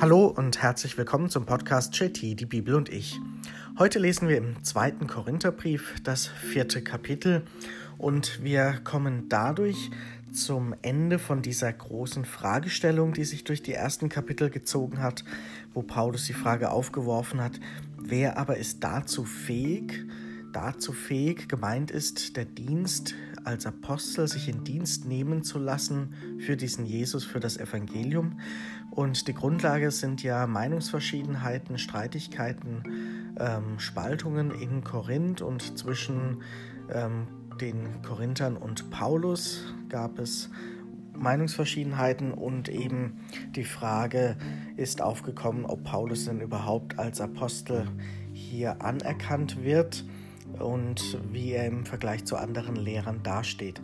Hallo und herzlich willkommen zum Podcast JT, die Bibel und ich. Heute lesen wir im zweiten Korintherbrief das vierte Kapitel und wir kommen dadurch zum Ende von dieser großen Fragestellung, die sich durch die ersten Kapitel gezogen hat, wo Paulus die Frage aufgeworfen hat, wer aber ist dazu fähig, dazu fähig, gemeint ist der Dienst als Apostel, sich in Dienst nehmen zu lassen für diesen Jesus, für das Evangelium. Und die Grundlage sind ja Meinungsverschiedenheiten, Streitigkeiten, ähm, Spaltungen in Korinth und zwischen ähm, den Korinthern und Paulus gab es Meinungsverschiedenheiten und eben die Frage ist aufgekommen, ob Paulus denn überhaupt als Apostel hier anerkannt wird und wie er im Vergleich zu anderen Lehrern dasteht.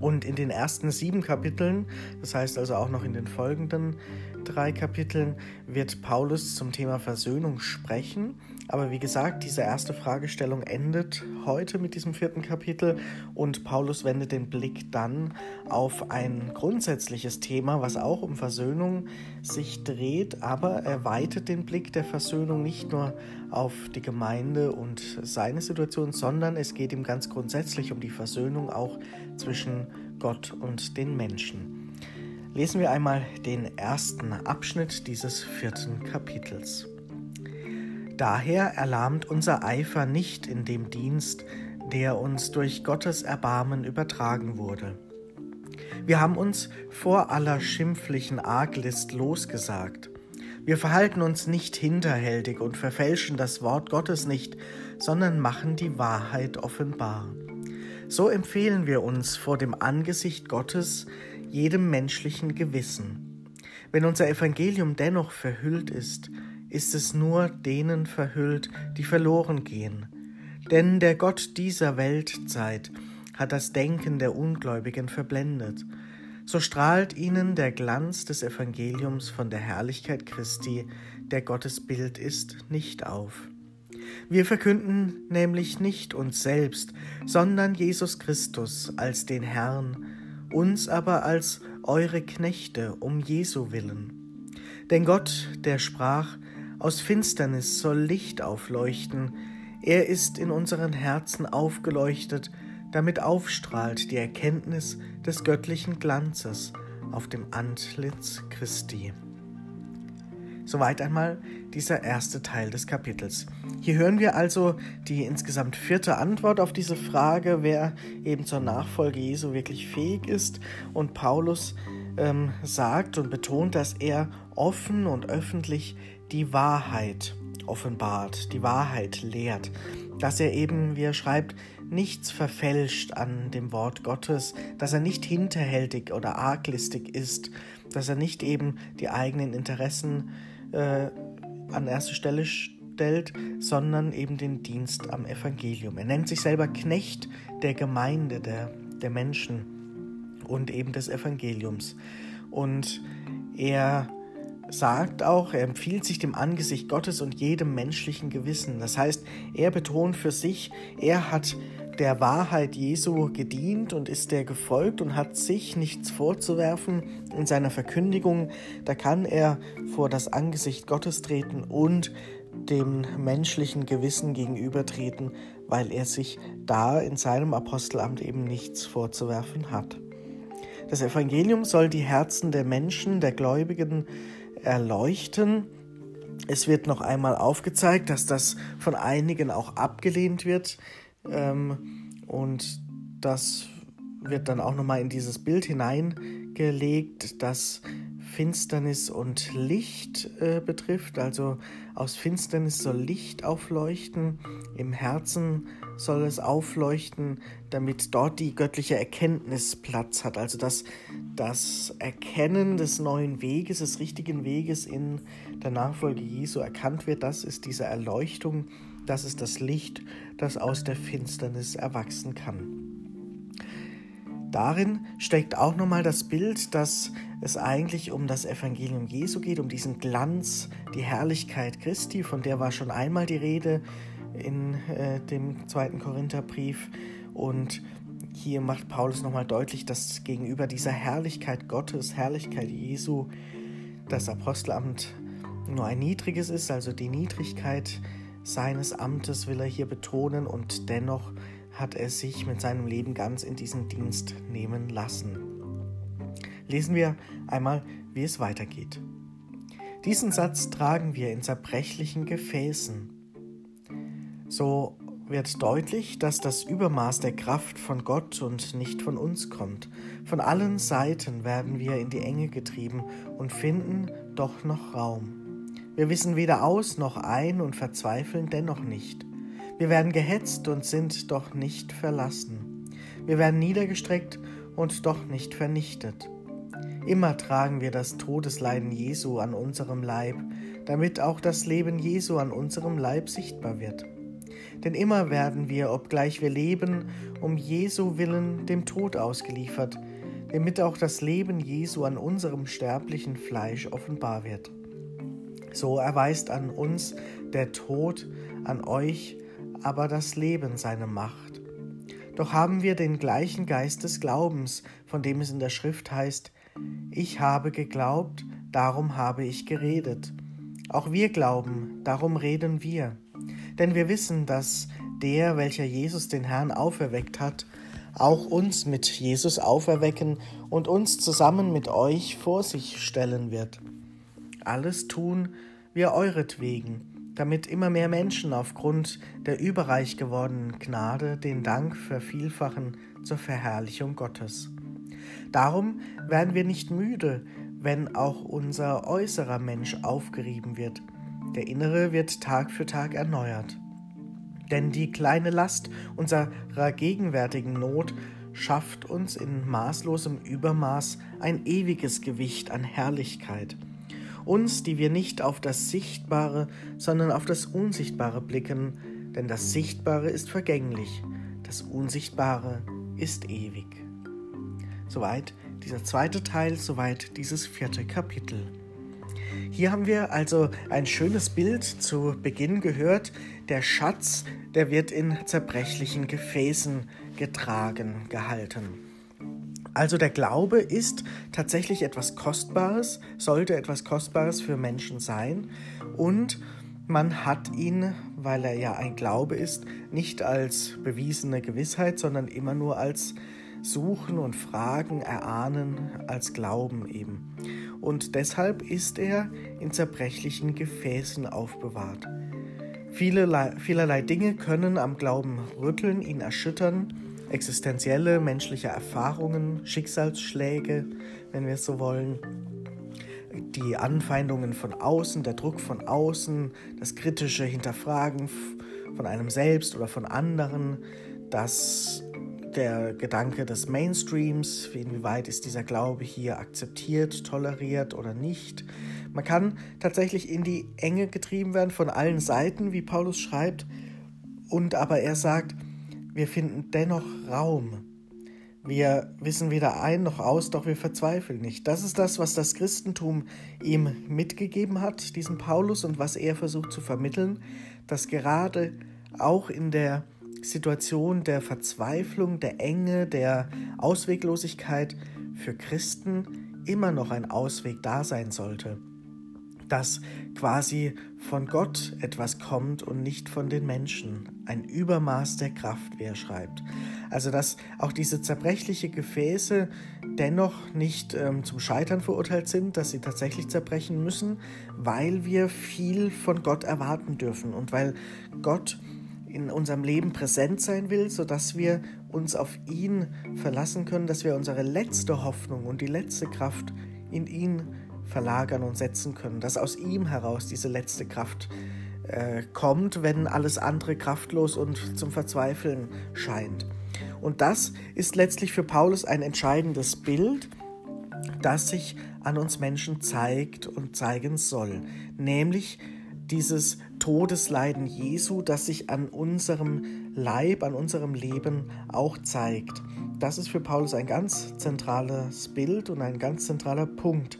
Und in den ersten sieben Kapiteln, das heißt also auch noch in den folgenden drei Kapiteln, wird Paulus zum Thema Versöhnung sprechen. Aber wie gesagt, diese erste Fragestellung endet heute mit diesem vierten Kapitel und Paulus wendet den Blick dann auf ein grundsätzliches Thema, was auch um Versöhnung sich dreht, aber er weitet den Blick der Versöhnung nicht nur auf die Gemeinde und seine Situation, sondern es geht ihm ganz grundsätzlich um die Versöhnung auch zwischen Gott und den Menschen. Lesen wir einmal den ersten Abschnitt dieses vierten Kapitels. Daher erlahmt unser Eifer nicht in dem Dienst, der uns durch Gottes Erbarmen übertragen wurde. Wir haben uns vor aller schimpflichen Arglist losgesagt. Wir verhalten uns nicht hinterhältig und verfälschen das Wort Gottes nicht, sondern machen die Wahrheit offenbar. So empfehlen wir uns vor dem Angesicht Gottes jedem menschlichen Gewissen. Wenn unser Evangelium dennoch verhüllt ist, ist es nur denen verhüllt, die verloren gehen. Denn der Gott dieser Weltzeit hat das Denken der Ungläubigen verblendet. So strahlt ihnen der Glanz des Evangeliums von der Herrlichkeit Christi, der Gottes Bild ist, nicht auf. Wir verkünden nämlich nicht uns selbst, sondern Jesus Christus als den Herrn, uns aber als eure Knechte um Jesu willen. Denn Gott, der sprach, aus Finsternis soll Licht aufleuchten. Er ist in unseren Herzen aufgeleuchtet, damit aufstrahlt die Erkenntnis des göttlichen Glanzes auf dem Antlitz Christi. Soweit einmal dieser erste Teil des Kapitels. Hier hören wir also die insgesamt vierte Antwort auf diese Frage, wer eben zur Nachfolge Jesu wirklich fähig ist. Und Paulus ähm, sagt und betont, dass er offen und öffentlich die Wahrheit offenbart, die Wahrheit lehrt, dass er eben, wie er schreibt, nichts verfälscht an dem Wort Gottes, dass er nicht hinterhältig oder arglistig ist, dass er nicht eben die eigenen Interessen äh, an erste Stelle stellt, sondern eben den Dienst am Evangelium. Er nennt sich selber Knecht der Gemeinde, der, der Menschen und eben des Evangeliums. Und er sagt auch, er empfiehlt sich dem Angesicht Gottes und jedem menschlichen Gewissen. Das heißt, er betont für sich, er hat der Wahrheit Jesu gedient und ist der gefolgt und hat sich nichts vorzuwerfen in seiner Verkündigung. Da kann er vor das Angesicht Gottes treten und dem menschlichen Gewissen gegenübertreten, weil er sich da in seinem Apostelamt eben nichts vorzuwerfen hat. Das Evangelium soll die Herzen der Menschen, der Gläubigen erleuchten. Es wird noch einmal aufgezeigt, dass das von einigen auch abgelehnt wird. Ähm, und das wird dann auch nochmal in dieses Bild hineingelegt, das Finsternis und Licht äh, betrifft. Also aus Finsternis soll Licht aufleuchten, im Herzen soll es aufleuchten, damit dort die göttliche Erkenntnis Platz hat. Also dass das Erkennen des neuen Weges, des richtigen Weges in der Nachfolge Jesu erkannt wird, das ist diese Erleuchtung, das ist das Licht, das aus der Finsternis erwachsen kann. Darin steckt auch nochmal das Bild, dass es eigentlich um das Evangelium Jesu geht, um diesen Glanz, die Herrlichkeit Christi, von der war schon einmal die Rede in äh, dem zweiten Korintherbrief. Und hier macht Paulus nochmal deutlich, dass gegenüber dieser Herrlichkeit Gottes, Herrlichkeit Jesu, das Apostelamt nur ein niedriges ist, also die Niedrigkeit seines Amtes will er hier betonen und dennoch hat er sich mit seinem Leben ganz in diesen Dienst nehmen lassen. Lesen wir einmal, wie es weitergeht. Diesen Satz tragen wir in zerbrechlichen Gefäßen. So wird deutlich, dass das Übermaß der Kraft von Gott und nicht von uns kommt. Von allen Seiten werden wir in die Enge getrieben und finden doch noch Raum. Wir wissen weder aus noch ein und verzweifeln dennoch nicht. Wir werden gehetzt und sind doch nicht verlassen. Wir werden niedergestreckt und doch nicht vernichtet. Immer tragen wir das Todesleiden Jesu an unserem Leib, damit auch das Leben Jesu an unserem Leib sichtbar wird. Denn immer werden wir, obgleich wir leben, um Jesu willen dem Tod ausgeliefert, damit auch das Leben Jesu an unserem sterblichen Fleisch offenbar wird. So erweist an uns der Tod, an euch aber das Leben seine Macht. Doch haben wir den gleichen Geist des Glaubens, von dem es in der Schrift heißt, ich habe geglaubt, darum habe ich geredet. Auch wir glauben, darum reden wir. Denn wir wissen, dass der, welcher Jesus den Herrn auferweckt hat, auch uns mit Jesus auferwecken und uns zusammen mit euch vor sich stellen wird. Alles tun wir euretwegen, damit immer mehr Menschen aufgrund der überreich gewordenen Gnade den Dank vervielfachen zur Verherrlichung Gottes. Darum werden wir nicht müde, wenn auch unser äußerer Mensch aufgerieben wird – der innere wird Tag für Tag erneuert. Denn die kleine Last unserer gegenwärtigen Not schafft uns in maßlosem Übermaß ein ewiges Gewicht an Herrlichkeit. Uns, die wir nicht auf das Sichtbare, sondern auf das Unsichtbare blicken, denn das Sichtbare ist vergänglich, das Unsichtbare ist ewig. Soweit dieser zweite Teil, soweit dieses vierte Kapitel. Hier haben wir also ein schönes Bild zu Beginn gehört. Der Schatz, der wird in zerbrechlichen Gefäßen getragen, gehalten. Also der Glaube ist tatsächlich etwas Kostbares, sollte etwas Kostbares für Menschen sein und man hat ihn, weil er ja ein Glaube ist, nicht als bewiesene Gewissheit, sondern immer nur als Suchen und Fragen, Erahnen, als Glauben eben. Und deshalb ist er in zerbrechlichen Gefäßen aufbewahrt. Vielerlei, vielerlei Dinge können am Glauben rütteln, ihn erschüttern, existenzielle menschliche Erfahrungen, Schicksalsschläge, wenn wir es so wollen, die Anfeindungen von außen, der Druck von außen, das kritische Hinterfragen von einem selbst oder von anderen, das der Gedanke des Mainstreams, inwieweit ist dieser Glaube hier akzeptiert, toleriert oder nicht. Man kann tatsächlich in die Enge getrieben werden von allen Seiten, wie Paulus schreibt, und aber er sagt, wir finden dennoch Raum. Wir wissen weder ein noch aus, doch wir verzweifeln nicht. Das ist das, was das Christentum ihm mitgegeben hat, diesem Paulus, und was er versucht zu vermitteln, dass gerade auch in der Situation der Verzweiflung, der Enge, der Ausweglosigkeit für Christen immer noch ein Ausweg da sein sollte. Dass quasi von Gott etwas kommt und nicht von den Menschen. Ein Übermaß der Kraft, wie er schreibt. Also dass auch diese zerbrechliche Gefäße dennoch nicht ähm, zum Scheitern verurteilt sind, dass sie tatsächlich zerbrechen müssen, weil wir viel von Gott erwarten dürfen und weil Gott in unserem Leben präsent sein will, sodass wir uns auf ihn verlassen können, dass wir unsere letzte Hoffnung und die letzte Kraft in ihn verlagern und setzen können, dass aus ihm heraus diese letzte Kraft äh, kommt, wenn alles andere kraftlos und zum Verzweifeln scheint. Und das ist letztlich für Paulus ein entscheidendes Bild, das sich an uns Menschen zeigt und zeigen soll, nämlich dieses Todesleiden Jesu, das sich an unserem Leib, an unserem Leben auch zeigt. Das ist für Paulus ein ganz zentrales Bild und ein ganz zentraler Punkt,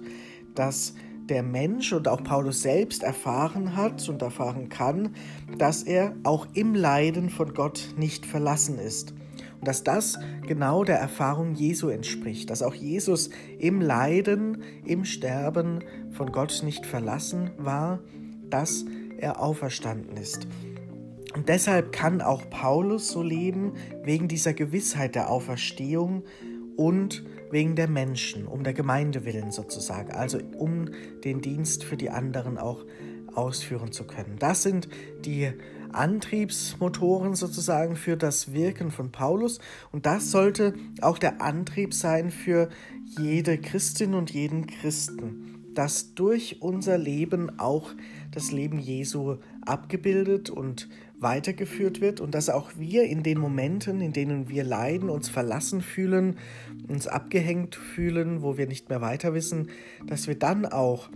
dass der Mensch und auch Paulus selbst erfahren hat und erfahren kann, dass er auch im Leiden von Gott nicht verlassen ist. Und dass das genau der Erfahrung Jesu entspricht, dass auch Jesus im Leiden, im Sterben von Gott nicht verlassen war, dass er auferstanden ist. Und deshalb kann auch Paulus so leben, wegen dieser Gewissheit der Auferstehung und wegen der Menschen, um der Gemeinde willen sozusagen, also um den Dienst für die anderen auch ausführen zu können. Das sind die Antriebsmotoren sozusagen für das Wirken von Paulus und das sollte auch der Antrieb sein für jede Christin und jeden Christen, dass durch unser Leben auch das Leben Jesu abgebildet und weitergeführt wird und dass auch wir in den Momenten, in denen wir leiden, uns verlassen fühlen, uns abgehängt fühlen, wo wir nicht mehr weiter wissen, dass wir dann auch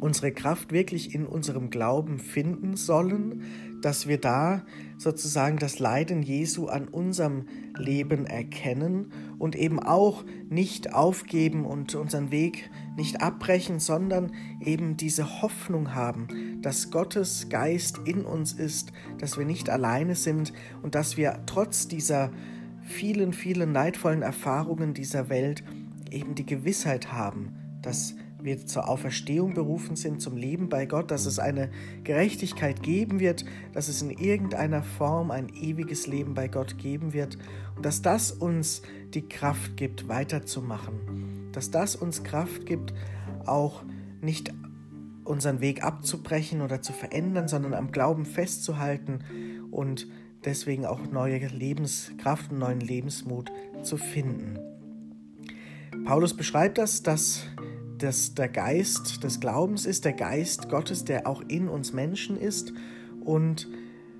unsere Kraft wirklich in unserem Glauben finden sollen, dass wir da sozusagen das Leiden Jesu an unserem Leben erkennen und eben auch nicht aufgeben und unseren Weg nicht abbrechen, sondern eben diese Hoffnung haben, dass Gottes Geist in uns ist, dass wir nicht alleine sind und dass wir trotz dieser vielen, vielen neidvollen Erfahrungen dieser Welt eben die Gewissheit haben, dass wir zur Auferstehung berufen sind, zum Leben bei Gott, dass es eine Gerechtigkeit geben wird, dass es in irgendeiner Form ein ewiges Leben bei Gott geben wird und dass das uns die Kraft gibt, weiterzumachen, dass das uns Kraft gibt, auch nicht unseren Weg abzubrechen oder zu verändern, sondern am Glauben festzuhalten und deswegen auch neue Lebenskraft und neuen Lebensmut zu finden. Paulus beschreibt das, dass das der Geist des Glaubens ist, der Geist Gottes, der auch in uns Menschen ist. Und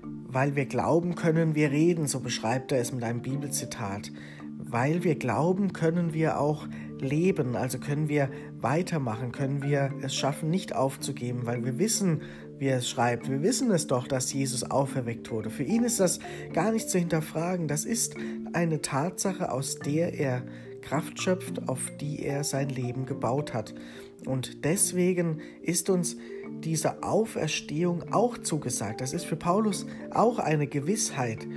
weil wir glauben, können wir reden, so beschreibt er es mit einem Bibelzitat. Weil wir glauben, können wir auch leben, also können wir weitermachen, können wir es schaffen, nicht aufzugeben, weil wir wissen, wie er es schreibt. Wir wissen es doch, dass Jesus auferweckt wurde. Für ihn ist das gar nicht zu hinterfragen. Das ist eine Tatsache, aus der er Kraft schöpft, auf die er sein Leben gebaut hat. Und deswegen ist uns diese Auferstehung auch zugesagt. Das ist für Paulus auch eine Gewissheit.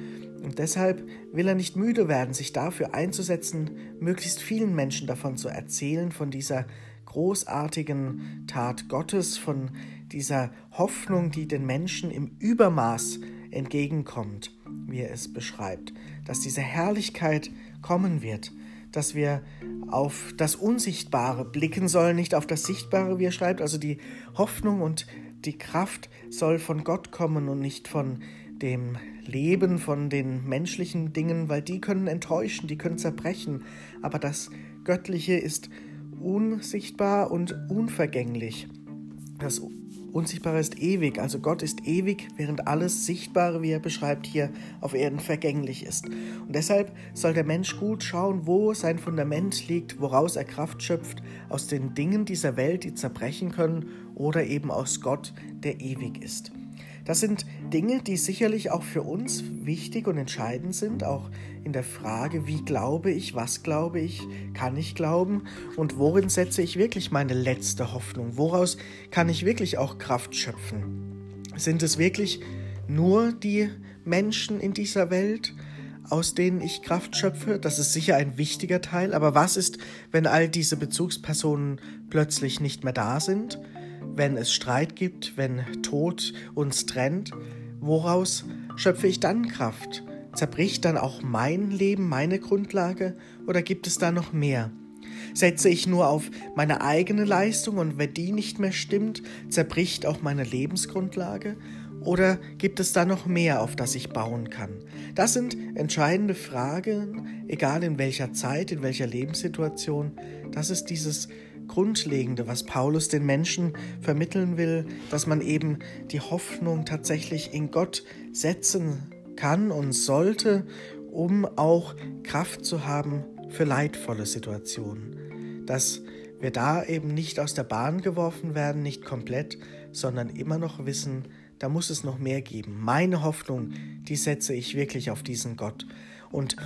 Und deshalb will er nicht müde werden, sich dafür einzusetzen, möglichst vielen Menschen davon zu erzählen, von dieser großartigen Tat Gottes, von dieser Hoffnung, die den Menschen im Übermaß entgegenkommt, wie er es beschreibt, dass diese Herrlichkeit kommen wird dass wir auf das Unsichtbare blicken sollen, nicht auf das Sichtbare, wie er schreibt. Also die Hoffnung und die Kraft soll von Gott kommen und nicht von dem Leben, von den menschlichen Dingen, weil die können enttäuschen, die können zerbrechen. Aber das Göttliche ist unsichtbar und unvergänglich. Das Unsichtbare ist ewig, also Gott ist ewig, während alles Sichtbare, wie er beschreibt, hier auf Erden vergänglich ist. Und deshalb soll der Mensch gut schauen, wo sein Fundament liegt, woraus er Kraft schöpft, aus den Dingen dieser Welt, die zerbrechen können, oder eben aus Gott, der ewig ist. Das sind Dinge, die sicherlich auch für uns wichtig und entscheidend sind, auch in der Frage, wie glaube ich, was glaube ich, kann ich glauben und worin setze ich wirklich meine letzte Hoffnung, woraus kann ich wirklich auch Kraft schöpfen. Sind es wirklich nur die Menschen in dieser Welt, aus denen ich Kraft schöpfe? Das ist sicher ein wichtiger Teil, aber was ist, wenn all diese Bezugspersonen plötzlich nicht mehr da sind? Wenn es Streit gibt, wenn Tod uns trennt, woraus schöpfe ich dann Kraft? Zerbricht dann auch mein Leben, meine Grundlage oder gibt es da noch mehr? Setze ich nur auf meine eigene Leistung und wenn die nicht mehr stimmt, zerbricht auch meine Lebensgrundlage? Oder gibt es da noch mehr, auf das ich bauen kann? Das sind entscheidende Fragen, egal in welcher Zeit, in welcher Lebenssituation. Das ist dieses Grundlegende, was Paulus den Menschen vermitteln will, dass man eben die Hoffnung tatsächlich in Gott setzen kann und sollte, um auch Kraft zu haben für leidvolle Situationen. Dass wir da eben nicht aus der Bahn geworfen werden, nicht komplett, sondern immer noch wissen, da muss es noch mehr geben. Meine Hoffnung, die setze ich wirklich auf diesen Gott. Und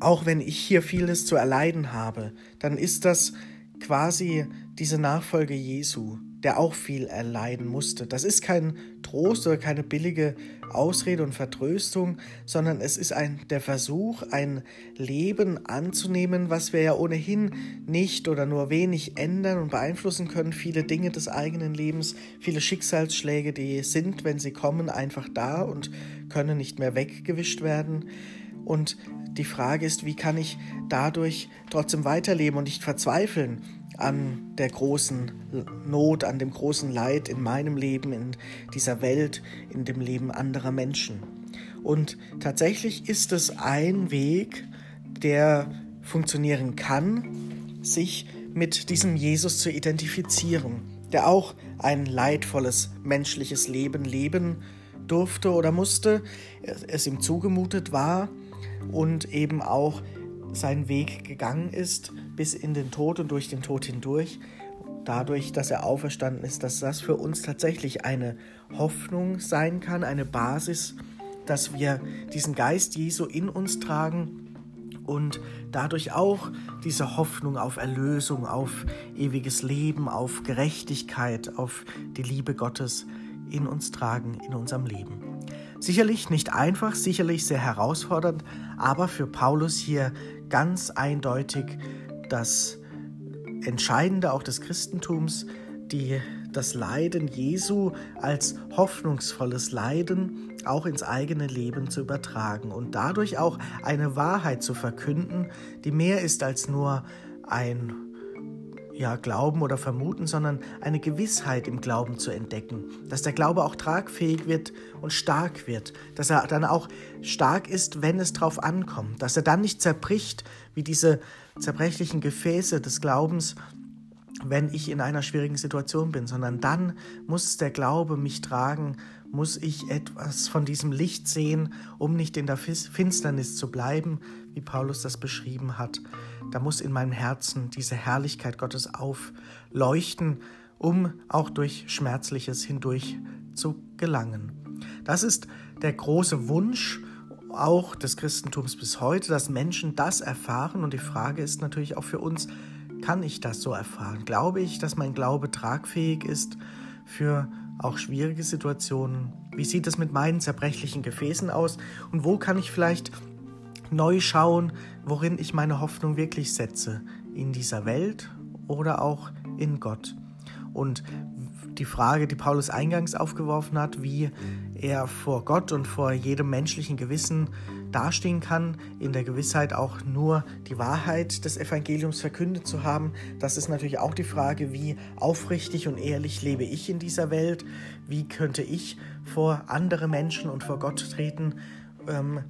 auch wenn ich hier vieles zu erleiden habe, dann ist das quasi diese Nachfolge Jesu, der auch viel erleiden musste. Das ist kein Trost oder keine billige Ausrede und Vertröstung, sondern es ist ein, der Versuch, ein Leben anzunehmen, was wir ja ohnehin nicht oder nur wenig ändern und beeinflussen können. Viele Dinge des eigenen Lebens, viele Schicksalsschläge, die sind, wenn sie kommen, einfach da und können nicht mehr weggewischt werden. Und die Frage ist, wie kann ich dadurch trotzdem weiterleben und nicht verzweifeln an der großen Not, an dem großen Leid in meinem Leben, in dieser Welt, in dem Leben anderer Menschen. Und tatsächlich ist es ein Weg, der funktionieren kann, sich mit diesem Jesus zu identifizieren, der auch ein leidvolles menschliches Leben leben durfte oder musste, es ihm zugemutet war und eben auch seinen Weg gegangen ist bis in den Tod und durch den Tod hindurch, dadurch, dass er auferstanden ist, dass das für uns tatsächlich eine Hoffnung sein kann, eine Basis, dass wir diesen Geist Jesu in uns tragen und dadurch auch diese Hoffnung auf Erlösung, auf ewiges Leben, auf Gerechtigkeit, auf die Liebe Gottes in uns tragen, in unserem Leben. Sicherlich nicht einfach, sicherlich sehr herausfordernd, aber für Paulus hier ganz eindeutig das Entscheidende auch des Christentums, die, das Leiden Jesu als hoffnungsvolles Leiden auch ins eigene Leben zu übertragen und dadurch auch eine Wahrheit zu verkünden, die mehr ist als nur ein ja, glauben oder vermuten, sondern eine Gewissheit im Glauben zu entdecken, dass der Glaube auch tragfähig wird und stark wird, dass er dann auch stark ist, wenn es drauf ankommt, dass er dann nicht zerbricht wie diese zerbrechlichen Gefäße des Glaubens, wenn ich in einer schwierigen Situation bin, sondern dann muss der Glaube mich tragen, muss ich etwas von diesem Licht sehen, um nicht in der Finsternis zu bleiben, wie Paulus das beschrieben hat. Da muss in meinem Herzen diese Herrlichkeit Gottes aufleuchten, um auch durch Schmerzliches hindurch zu gelangen. Das ist der große Wunsch auch des Christentums bis heute, dass Menschen das erfahren. Und die Frage ist natürlich auch für uns, kann ich das so erfahren? Glaube ich, dass mein Glaube tragfähig ist für auch schwierige Situationen? Wie sieht es mit meinen zerbrechlichen Gefäßen aus? Und wo kann ich vielleicht neu schauen, worin ich meine Hoffnung wirklich setze? In dieser Welt oder auch in Gott? Und die Frage, die Paulus eingangs aufgeworfen hat, wie er vor Gott und vor jedem menschlichen Gewissen dastehen kann, in der Gewissheit auch nur die Wahrheit des Evangeliums verkündet zu haben. Das ist natürlich auch die Frage, wie aufrichtig und ehrlich lebe ich in dieser Welt, wie könnte ich vor andere Menschen und vor Gott treten, ähm,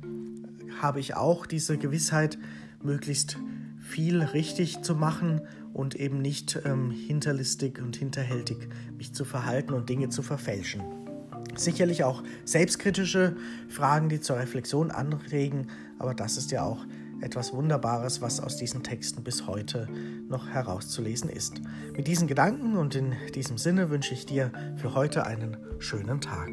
habe ich auch diese Gewissheit, möglichst viel richtig zu machen und eben nicht ähm, hinterlistig und hinterhältig mich zu verhalten und Dinge zu verfälschen. Sicherlich auch selbstkritische Fragen, die zur Reflexion anregen, aber das ist ja auch etwas Wunderbares, was aus diesen Texten bis heute noch herauszulesen ist. Mit diesen Gedanken und in diesem Sinne wünsche ich dir für heute einen schönen Tag.